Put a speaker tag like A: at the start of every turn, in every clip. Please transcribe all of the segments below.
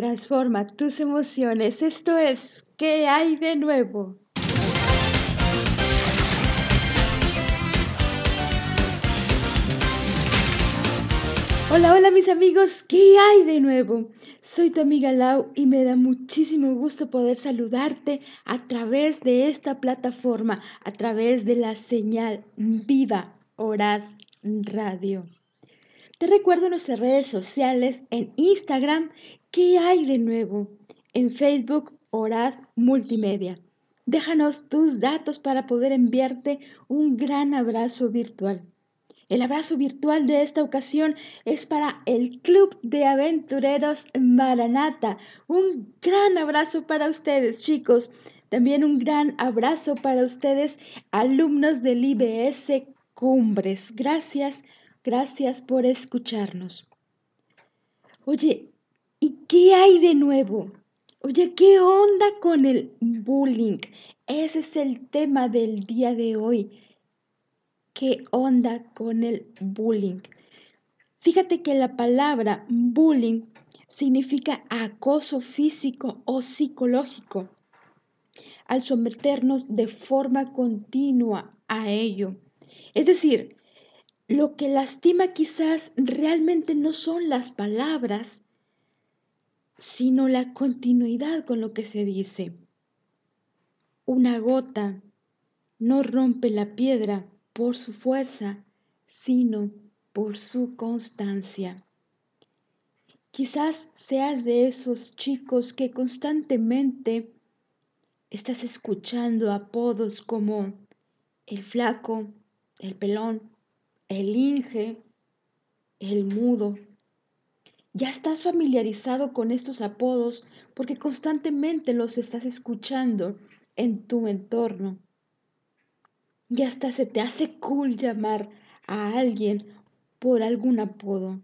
A: transforma tus emociones. Esto es, ¿qué hay de nuevo? Hola, hola mis amigos, ¿qué hay de nuevo? Soy tu amiga Lau y me da muchísimo gusto poder saludarte a través de esta plataforma, a través de la señal Viva Orad Radio. Te recuerdo nuestras redes sociales en Instagram, ¿qué hay de nuevo? En Facebook, Orad Multimedia. Déjanos tus datos para poder enviarte un gran abrazo virtual. El abrazo virtual de esta ocasión es para el Club de Aventureros Maranata. Un gran abrazo para ustedes, chicos. También un gran abrazo para ustedes, alumnos del IBS Cumbres. Gracias, gracias por escucharnos. Oye, ¿y qué hay de nuevo? Oye, ¿qué onda con el bullying? Ese es el tema del día de hoy qué onda con el bullying. Fíjate que la palabra bullying significa acoso físico o psicológico. Al someternos de forma continua a ello. Es decir, lo que lastima quizás realmente no son las palabras, sino la continuidad con lo que se dice. Una gota no rompe la piedra, por su fuerza, sino por su constancia. Quizás seas de esos chicos que constantemente estás escuchando apodos como el flaco, el pelón, el inge, el mudo. Ya estás familiarizado con estos apodos porque constantemente los estás escuchando en tu entorno y hasta se te hace cool llamar a alguien por algún apodo.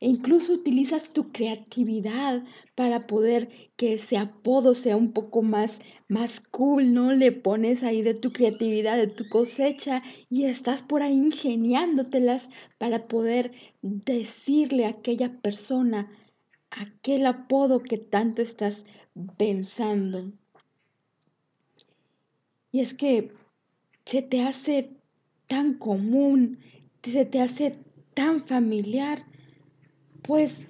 A: E incluso utilizas tu creatividad para poder que ese apodo sea un poco más, más cool, ¿no? Le pones ahí de tu creatividad, de tu cosecha y estás por ahí ingeniándotelas para poder decirle a aquella persona aquel apodo que tanto estás pensando. Y es que se te hace tan común, se te hace tan familiar, pues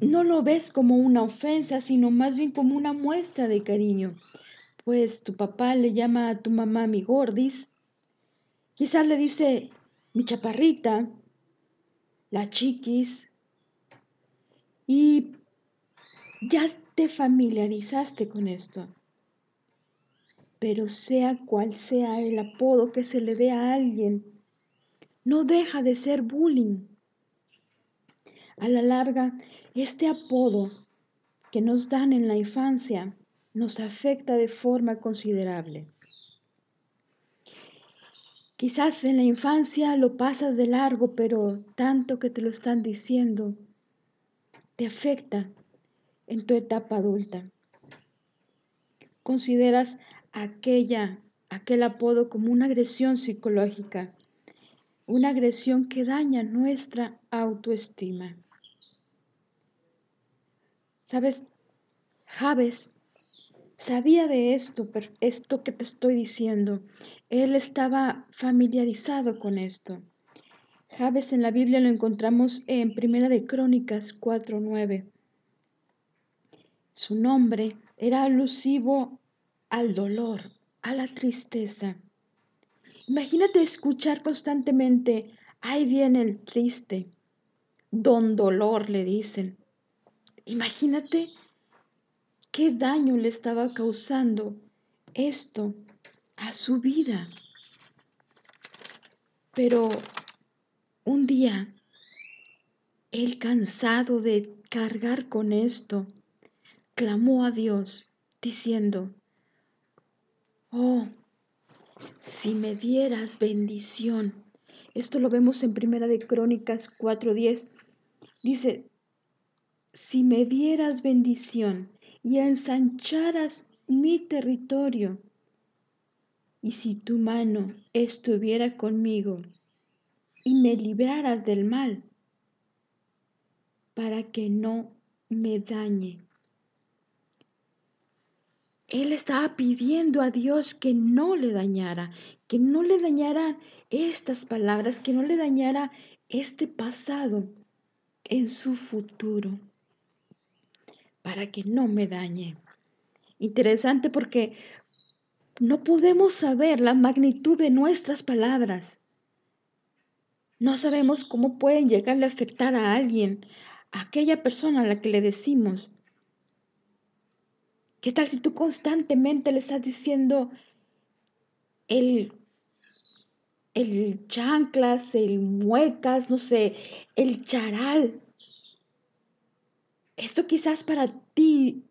A: no lo ves como una ofensa, sino más bien como una muestra de cariño. Pues tu papá le llama a tu mamá mi gordis, quizás le dice mi chaparrita, la chiquis, y ya te familiarizaste con esto pero sea cual sea el apodo que se le dé a alguien, no deja de ser bullying. A la larga, este apodo que nos dan en la infancia nos afecta de forma considerable. Quizás en la infancia lo pasas de largo, pero tanto que te lo están diciendo, te afecta en tu etapa adulta. Consideras aquella, aquel apodo como una agresión psicológica, una agresión que daña nuestra autoestima. ¿Sabes? Javes sabía de esto, esto que te estoy diciendo. Él estaba familiarizado con esto. Javes en la Biblia lo encontramos en Primera de Crónicas 4:9. Su nombre era alusivo al dolor, a la tristeza. Imagínate escuchar constantemente, ahí viene el triste, don dolor le dicen. Imagínate qué daño le estaba causando esto a su vida. Pero un día, él cansado de cargar con esto, clamó a Dios diciendo, Oh, si me dieras bendición. Esto lo vemos en Primera de Crónicas 4:10. Dice, si me dieras bendición y ensancharas mi territorio, y si tu mano estuviera conmigo y me libraras del mal, para que no me dañe. Él estaba pidiendo a Dios que no le dañara, que no le dañara estas palabras, que no le dañara este pasado en su futuro, para que no me dañe. Interesante porque no podemos saber la magnitud de nuestras palabras. No sabemos cómo pueden llegarle a afectar a alguien, a aquella persona a la que le decimos, ¿Qué tal si tú constantemente le estás diciendo el, el chanclas, el muecas, no sé, el charal? Esto quizás para ti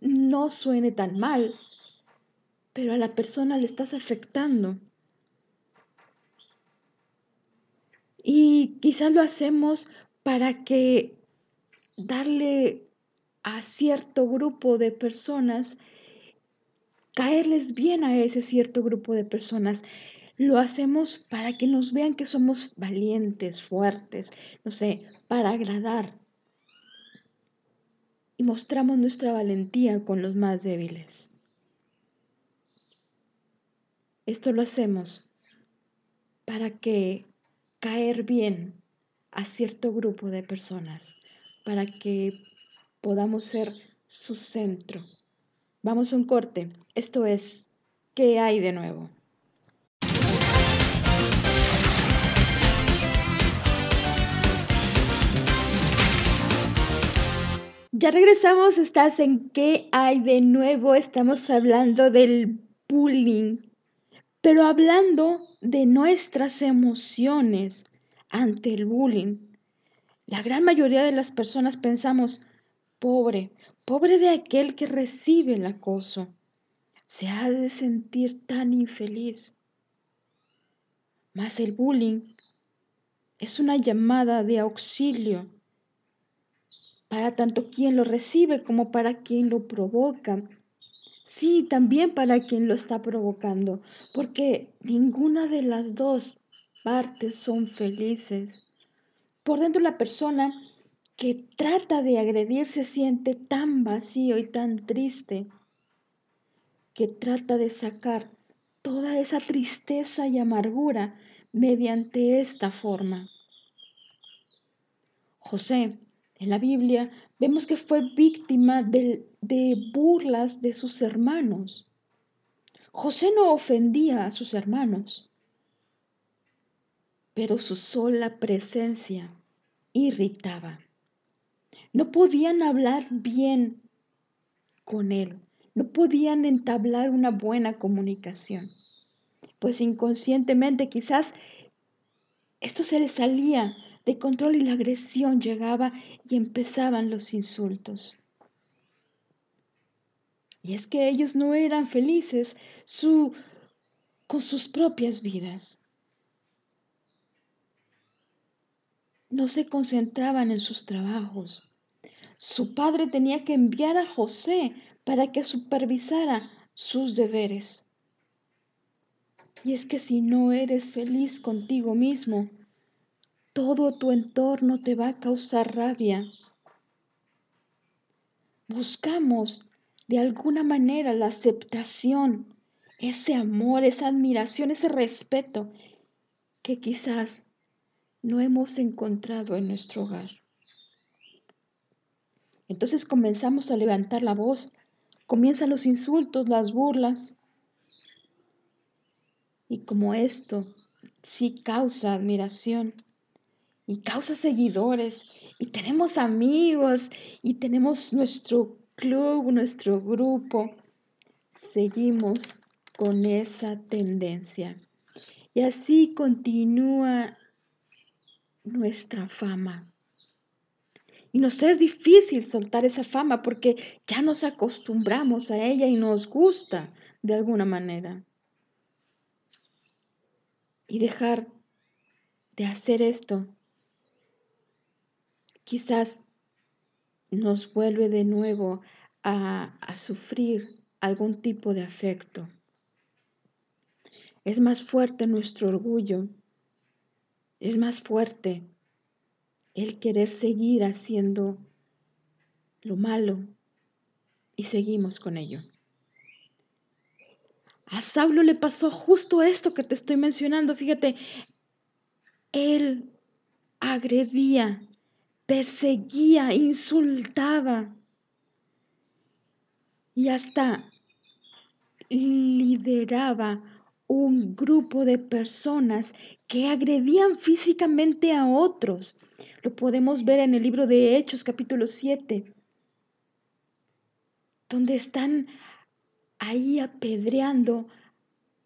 A: no suene tan mal, pero a la persona le estás afectando. Y quizás lo hacemos para que darle a cierto grupo de personas, caerles bien a ese cierto grupo de personas. Lo hacemos para que nos vean que somos valientes, fuertes, no sé, para agradar. Y mostramos nuestra valentía con los más débiles. Esto lo hacemos para que caer bien a cierto grupo de personas, para que podamos ser su centro. Vamos a un corte. Esto es, ¿qué hay de nuevo? Ya regresamos, estás en ¿Qué hay de nuevo? Estamos hablando del bullying, pero hablando de nuestras emociones ante el bullying. La gran mayoría de las personas pensamos, Pobre, pobre de aquel que recibe el acoso. Se ha de sentir tan infeliz. Mas el bullying es una llamada de auxilio para tanto quien lo recibe como para quien lo provoca. Sí, también para quien lo está provocando, porque ninguna de las dos partes son felices. Por dentro la persona que trata de agredir se siente tan vacío y tan triste que trata de sacar toda esa tristeza y amargura mediante esta forma. José, en la Biblia, vemos que fue víctima de, burlas de sus hermanos. José no ofendía a sus hermanos, pero su sola presencia irritaba. No podían hablar bien con él, no podían entablar una buena comunicación, pues inconscientemente quizás esto se les salía de control y la agresión llegaba y empezaban los insultos. Y es que ellos no eran felices su, con sus propias vidas. No se concentraban en sus trabajos. Su padre tenía que enviar a José para que supervisara sus deberes. Y es que si no eres feliz contigo mismo, todo tu entorno te va a causar rabia. Buscamos de alguna manera la aceptación, ese amor, esa admiración, ese respeto que quizás no hemos encontrado en nuestro hogar. Entonces comenzamos a levantar la voz, comienzan los insultos, las burlas. Y como esto sí causa admiración y causa seguidores y tenemos amigos y tenemos nuestro club, nuestro grupo, seguimos con esa tendencia. Y así continúa nuestra fama. Y nos es difícil soltar esa fama porque ya nos acostumbramos a ella y nos gusta de alguna manera. Y dejar de hacer esto quizás nos vuelve de nuevo a, a sufrir algún tipo de afecto. Es más fuerte nuestro orgullo, es más fuerte el querer seguir haciendo lo malo y seguimos con ello. A Saulo le pasó justo esto que te estoy mencionando. Fíjate, él agredía, perseguía, insultaba y hasta lideraba un grupo de personas que agredían físicamente a otros. Lo podemos ver en el libro de Hechos capítulo 7, donde están ahí apedreando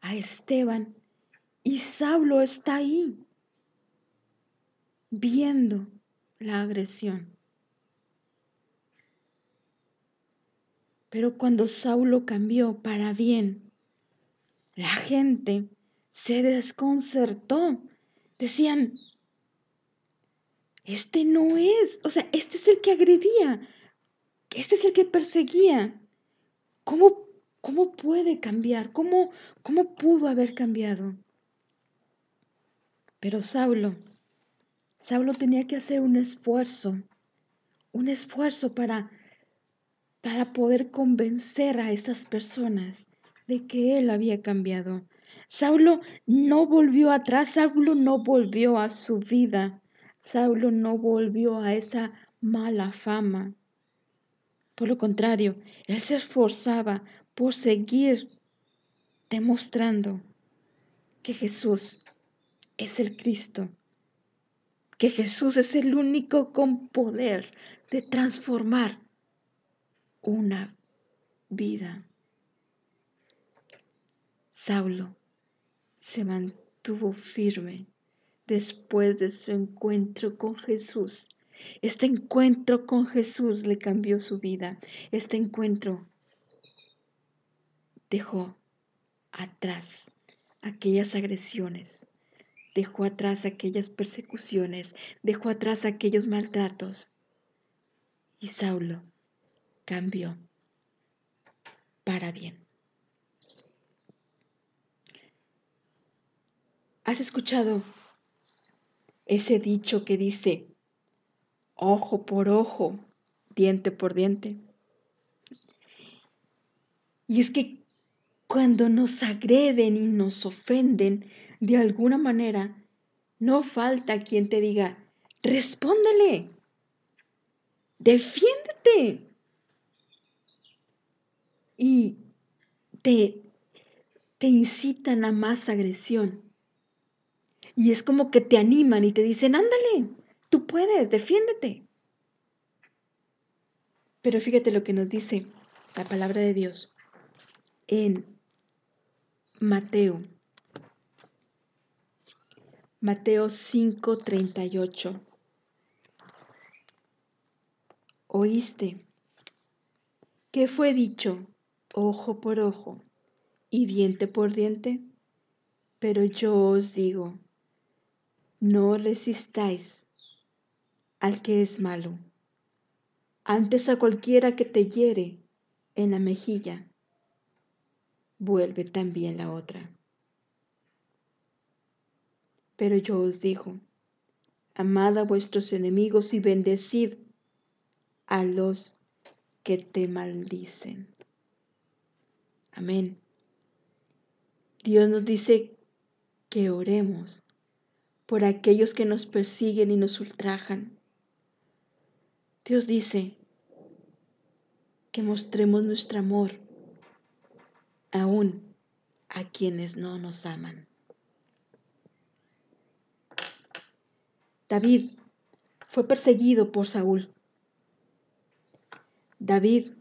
A: a Esteban y Saulo está ahí viendo la agresión. Pero cuando Saulo cambió para bien, la gente se desconcertó. Decían, este no es, o sea, este es el que agredía, este es el que perseguía. ¿Cómo ¿Cómo puede cambiar? ¿Cómo, cómo pudo haber cambiado? Pero Saulo, Saulo tenía que hacer un esfuerzo, un esfuerzo para, para poder convencer a esas personas de que él había cambiado. Saulo no volvió atrás, Saulo no volvió a su vida, Saulo no volvió a esa mala fama. Por lo contrario, él se esforzaba por seguir demostrando que Jesús es el Cristo, que Jesús es el único con poder de transformar una vida. Saulo se mantuvo firme después de su encuentro con Jesús. Este encuentro con Jesús le cambió su vida. Este encuentro dejó atrás aquellas agresiones, dejó atrás aquellas persecuciones, dejó atrás aquellos maltratos. Y Saulo cambió para bien. ¿Has escuchado ese dicho que dice, ojo por ojo, diente por diente? Y es que cuando nos agreden y nos ofenden de alguna manera, no falta quien te diga, respóndele, defiéndete. Y te, te incitan a más agresión. Y es como que te animan y te dicen, ándale, tú puedes, defiéndete. Pero fíjate lo que nos dice la palabra de Dios en Mateo. Mateo 5:38. ¿Oíste? ¿Qué fue dicho? Ojo por ojo y diente por diente. Pero yo os digo, no resistáis al que es malo. Antes a cualquiera que te hiere en la mejilla, vuelve también la otra. Pero yo os digo, amad a vuestros enemigos y bendecid a los que te maldicen. Amén. Dios nos dice que oremos por aquellos que nos persiguen y nos ultrajan. Dios dice que mostremos nuestro amor aún a quienes no nos aman. David fue perseguido por Saúl. David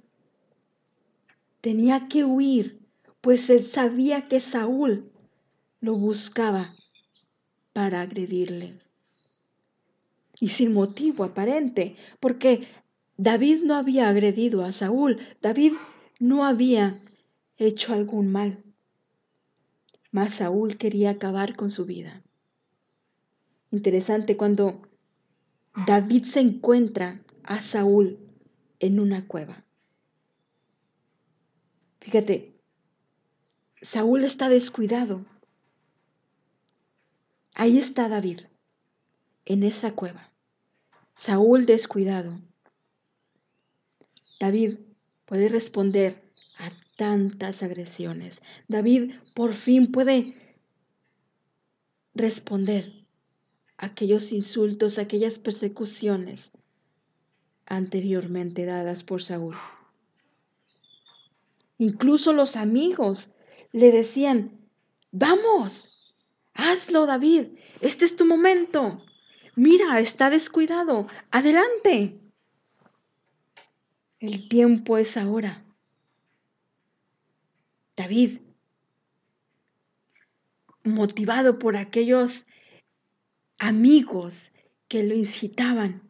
A: tenía que huir, pues él sabía que Saúl lo buscaba para agredirle. Y sin motivo aparente, porque David no había agredido a Saúl, David no había hecho algún mal. Mas Saúl quería acabar con su vida. Interesante cuando David se encuentra a Saúl en una cueva. Fíjate, Saúl está descuidado. Ahí está David, en esa cueva. Saúl descuidado. David puede responder a tantas agresiones. David por fin puede responder aquellos insultos, aquellas persecuciones anteriormente dadas por Saúl. Incluso los amigos le decían, vamos, hazlo David, este es tu momento. Mira, está descuidado, adelante. El tiempo es ahora. David, motivado por aquellos amigos que lo incitaban,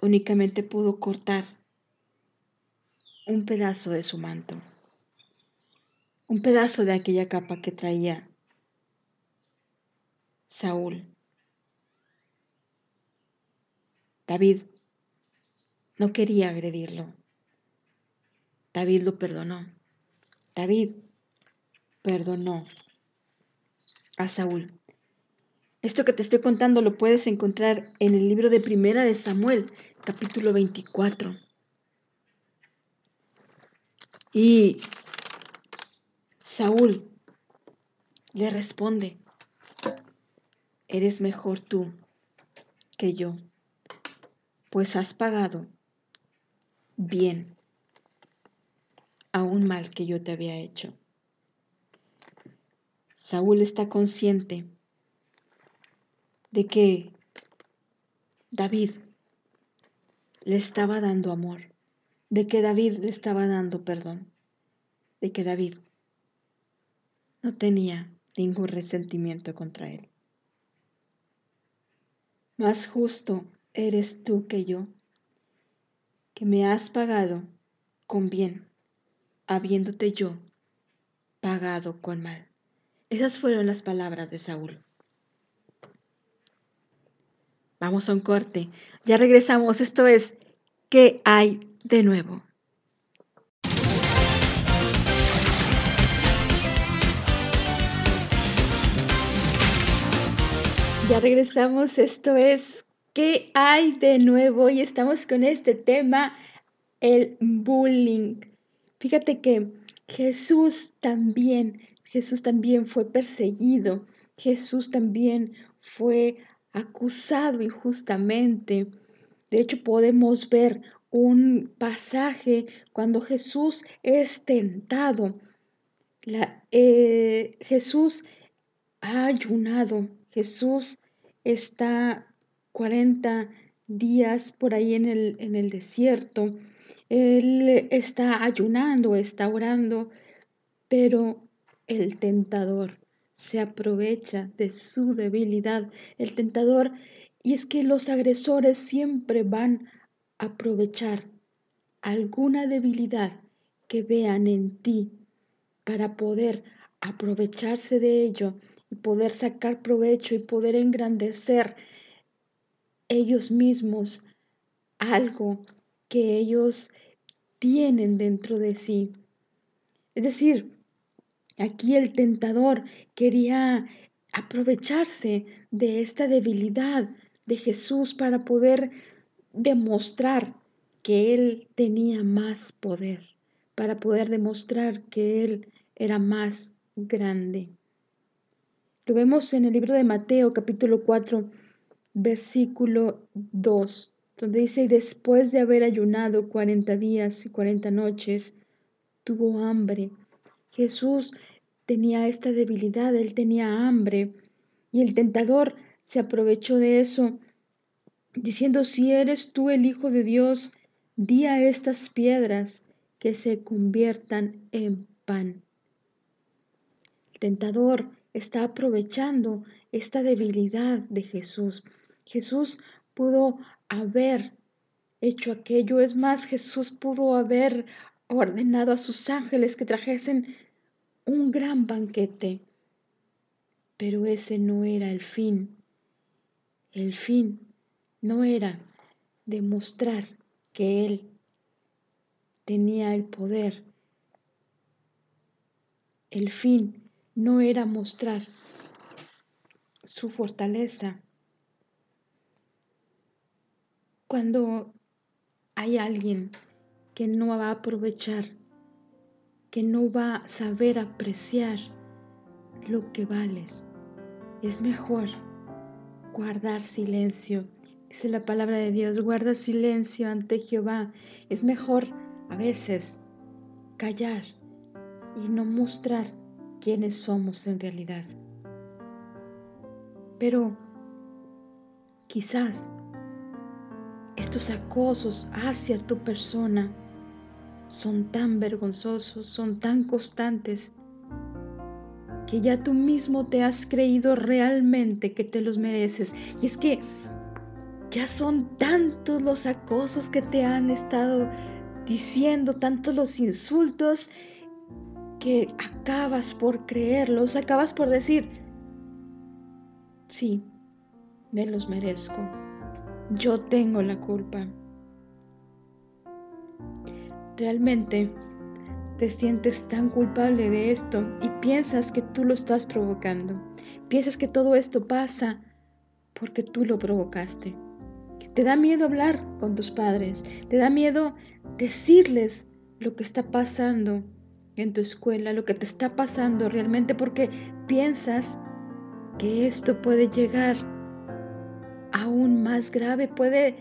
A: únicamente pudo cortar un pedazo de su manto, un pedazo de aquella capa que traía Saúl. David no quería agredirlo. David lo perdonó. David perdonó a Saúl. Esto que te estoy contando lo puedes encontrar en el libro de Primera de Samuel, capítulo 24. Y Saúl le responde, eres mejor tú que yo, pues has pagado bien a un mal que yo te había hecho. Saúl está consciente de que David le estaba dando amor, de que David le estaba dando perdón, de que David no tenía ningún resentimiento contra él. Más justo eres tú que yo, que me has pagado con bien, habiéndote yo pagado con mal. Esas fueron las palabras de Saúl. Vamos a un corte. Ya regresamos. Esto es ¿Qué hay de nuevo? Ya regresamos. Esto es ¿Qué hay de nuevo? Y estamos con este tema, el bullying. Fíjate que Jesús también Jesús también fue perseguido, Jesús también fue acusado injustamente. De hecho, podemos ver un pasaje cuando Jesús es tentado. Eh, Jesús ha ayunado, Jesús está 40 días por ahí en el, en el desierto. Él está ayunando, está orando, pero el tentador se aprovecha de su debilidad. El tentador, y es que los agresores siempre van a aprovechar alguna debilidad que vean en ti para poder aprovecharse de ello y poder sacar provecho y poder engrandecer ellos mismos algo que ellos tienen dentro de sí. Es decir, Aquí el tentador quería aprovecharse de esta debilidad de Jesús para poder demostrar que Él tenía más poder, para poder demostrar que Él era más grande. Lo vemos en el libro de Mateo capítulo 4, versículo 2, donde dice, y después de haber ayunado cuarenta días y cuarenta noches, tuvo hambre. Jesús tenía esta debilidad, él tenía hambre y el tentador se aprovechó de eso, diciendo, si eres tú el Hijo de Dios, di a estas piedras que se conviertan en pan. El tentador está aprovechando esta debilidad de Jesús. Jesús pudo haber hecho aquello, es más, Jesús pudo haber ordenado a sus ángeles que trajesen un gran banquete. Pero ese no era el fin. El fin no era demostrar que Él tenía el poder. El fin no era mostrar su fortaleza. Cuando hay alguien que no va a aprovechar, que no va a saber apreciar lo que vales. Es mejor guardar silencio. Dice la palabra de Dios, guarda silencio ante Jehová. Es mejor a veces callar y no mostrar quiénes somos en realidad. Pero quizás estos acosos hacia tu persona son tan vergonzosos, son tan constantes, que ya tú mismo te has creído realmente que te los mereces. Y es que ya son tantos los acosos que te han estado diciendo, tantos los insultos, que acabas por creerlos, acabas por decir, sí, me los merezco, yo tengo la culpa. Realmente te sientes tan culpable de esto y piensas que tú lo estás provocando. Piensas que todo esto pasa porque tú lo provocaste. Te da miedo hablar con tus padres, te da miedo decirles lo que está pasando en tu escuela, lo que te está pasando realmente, porque piensas que esto puede llegar aún más grave, puede,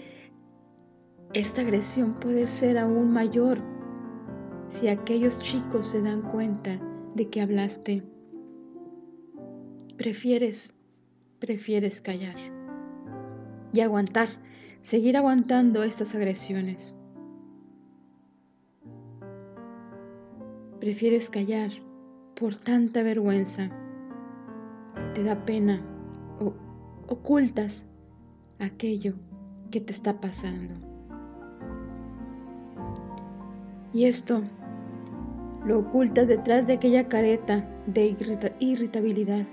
A: esta agresión puede ser aún mayor si aquellos chicos se dan cuenta de que hablaste. Prefieres, prefieres callar y aguantar, seguir aguantando estas agresiones. Prefieres callar por tanta vergüenza. Te da pena o ocultas aquello que te está pasando. Y esto lo ocultas detrás de aquella careta de irritabilidad.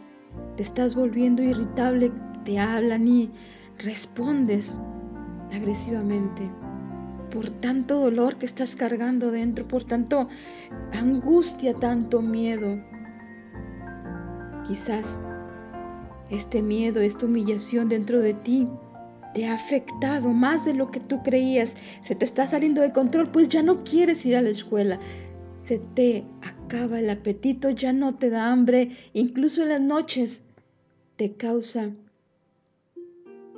A: Te estás volviendo irritable, te hablan y respondes agresivamente por tanto dolor que estás cargando dentro, por tanto angustia, tanto miedo. Quizás este miedo, esta humillación dentro de ti te ha afectado más de lo que tú creías. Se te está saliendo de control, pues ya no quieres ir a la escuela. Se te acaba el apetito, ya no te da hambre, incluso en las noches te causa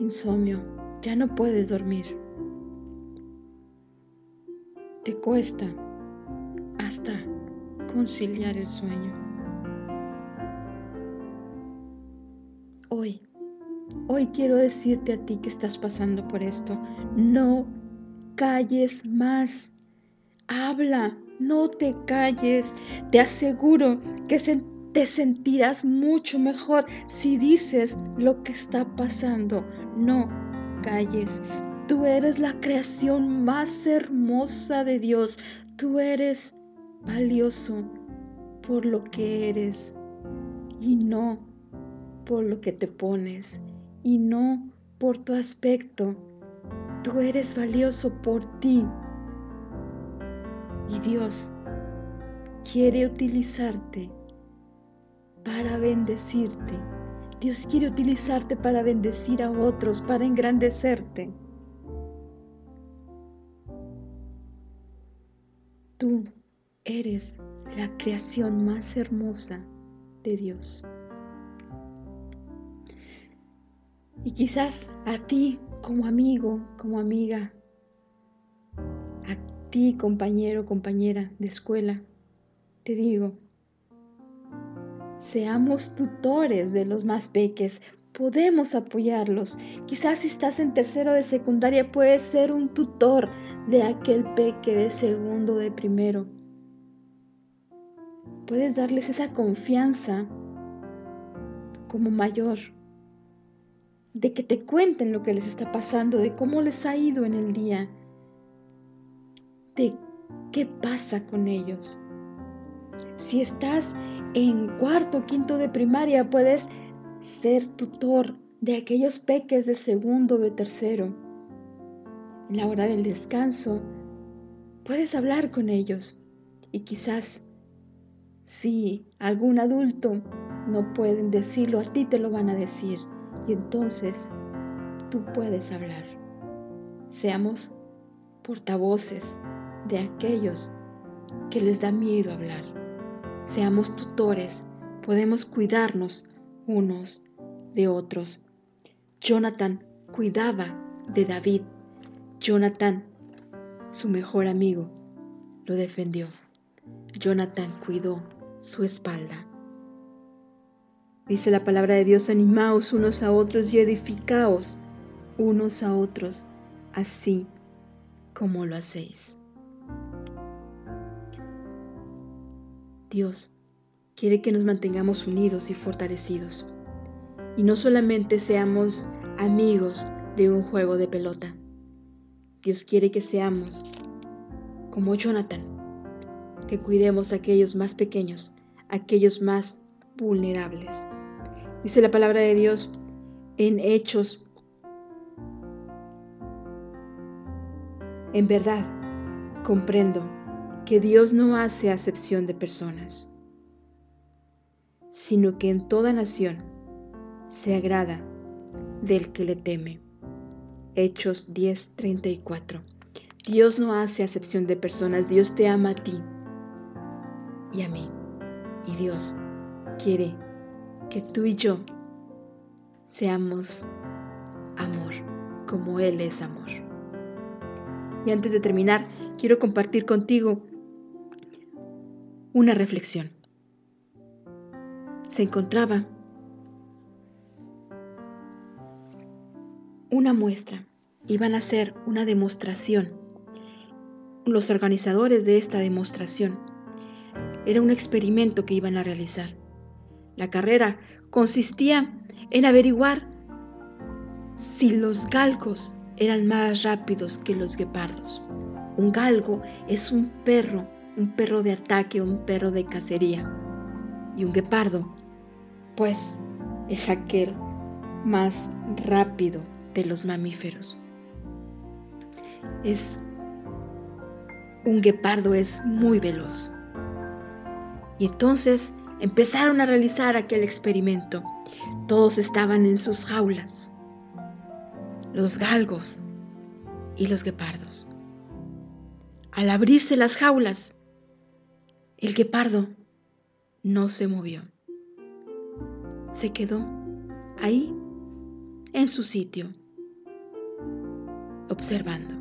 A: insomnio, ya no puedes dormir te cuesta hasta conciliar el sueño. Hoy, hoy quiero decirte a ti que estás pasando por esto, no calles más. Habla, no te calles. Te aseguro que te sentirás mucho mejor si dices lo que está pasando. No calles. Tú eres la creación más hermosa de Dios. Tú eres valioso por lo que eres y no por lo que te pones y no por tu aspecto. Tú eres valioso por ti. Y Dios quiere utilizarte para bendecirte. Dios quiere utilizarte para bendecir a otros, para engrandecerte. Tú eres la creación más hermosa de Dios. Y quizás a ti como amigo, como amiga, a ti compañero, compañera de escuela, te digo, seamos tutores de los más peques, podemos apoyarlos. Quizás si estás en tercero de secundaria puedes ser un tutor de aquel peque de segundo, de primero. Puedes darles esa confianza como mayor, de que te cuenten lo que les está pasando, de cómo les ha ido en el día, de qué pasa con ellos. Si estás en cuarto o quinto de primaria, puedes ser tutor de aquellos peques de segundo o de tercero. En la hora del descanso, puedes hablar con ellos y quizás si algún adulto no pueden decirlo, a ti te lo van a decir y entonces tú puedes hablar. Seamos portavoces de aquellos que les da miedo hablar. Seamos tutores, podemos cuidarnos unos de otros. Jonathan cuidaba de David. Jonathan, su mejor amigo, lo defendió. Jonathan cuidó su espalda. Dice la palabra de Dios, animaos unos a otros y edificaos unos a otros, así como lo hacéis. Dios quiere que nos mantengamos unidos y fortalecidos, y no solamente seamos amigos de un juego de pelota. Dios quiere que seamos como Jonathan, que cuidemos a aquellos más pequeños, aquellos más vulnerables. Dice la palabra de Dios en Hechos. En verdad, comprendo que Dios no hace acepción de personas, sino que en toda nación se agrada del que le teme. Hechos 10:34. Dios no hace acepción de personas, Dios te ama a ti y a mí. Y Dios quiere que tú y yo seamos amor, como Él es amor. Y antes de terminar, quiero compartir contigo una reflexión. Se encontraba una muestra, iban a hacer una demostración. Los organizadores de esta demostración era un experimento que iban a realizar. La carrera consistía en averiguar si los galgos eran más rápidos que los guepardos. Un galgo es un perro, un perro de ataque, un perro de cacería. Y un guepardo, pues, es aquel más rápido de los mamíferos. Es un guepardo es muy veloz. Y entonces empezaron a realizar aquel experimento. Todos estaban en sus jaulas, los galgos y los guepardos. Al abrirse las jaulas, el guepardo no se movió. Se quedó ahí, en su sitio, observando.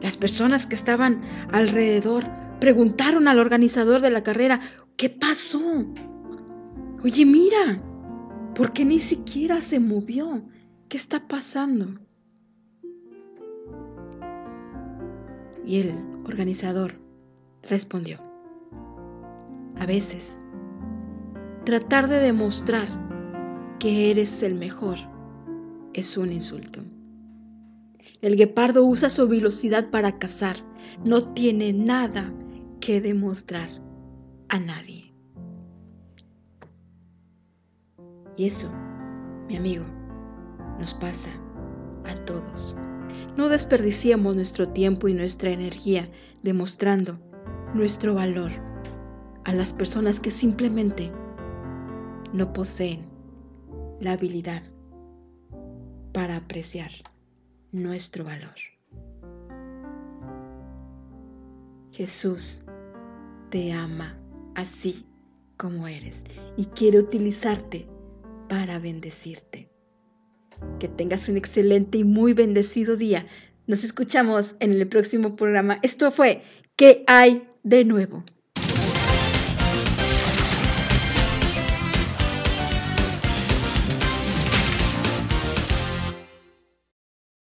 A: Las personas que estaban alrededor preguntaron al organizador de la carrera, ¿Qué pasó? Oye, mira, ¿por qué ni siquiera se movió? ¿Qué está pasando? Y el organizador respondió, a veces, tratar de demostrar que eres el mejor es un insulto. El guepardo usa su velocidad para cazar, no tiene nada que demostrar a nadie. Y eso, mi amigo, nos pasa a todos. No desperdiciemos nuestro tiempo y nuestra energía demostrando nuestro valor a las personas que simplemente no poseen la habilidad para apreciar nuestro valor. Jesús te ama así como eres y quiere utilizarte para bendecirte. Que tengas un excelente y muy bendecido día. Nos escuchamos en el próximo programa. Esto fue ¿Qué hay de nuevo?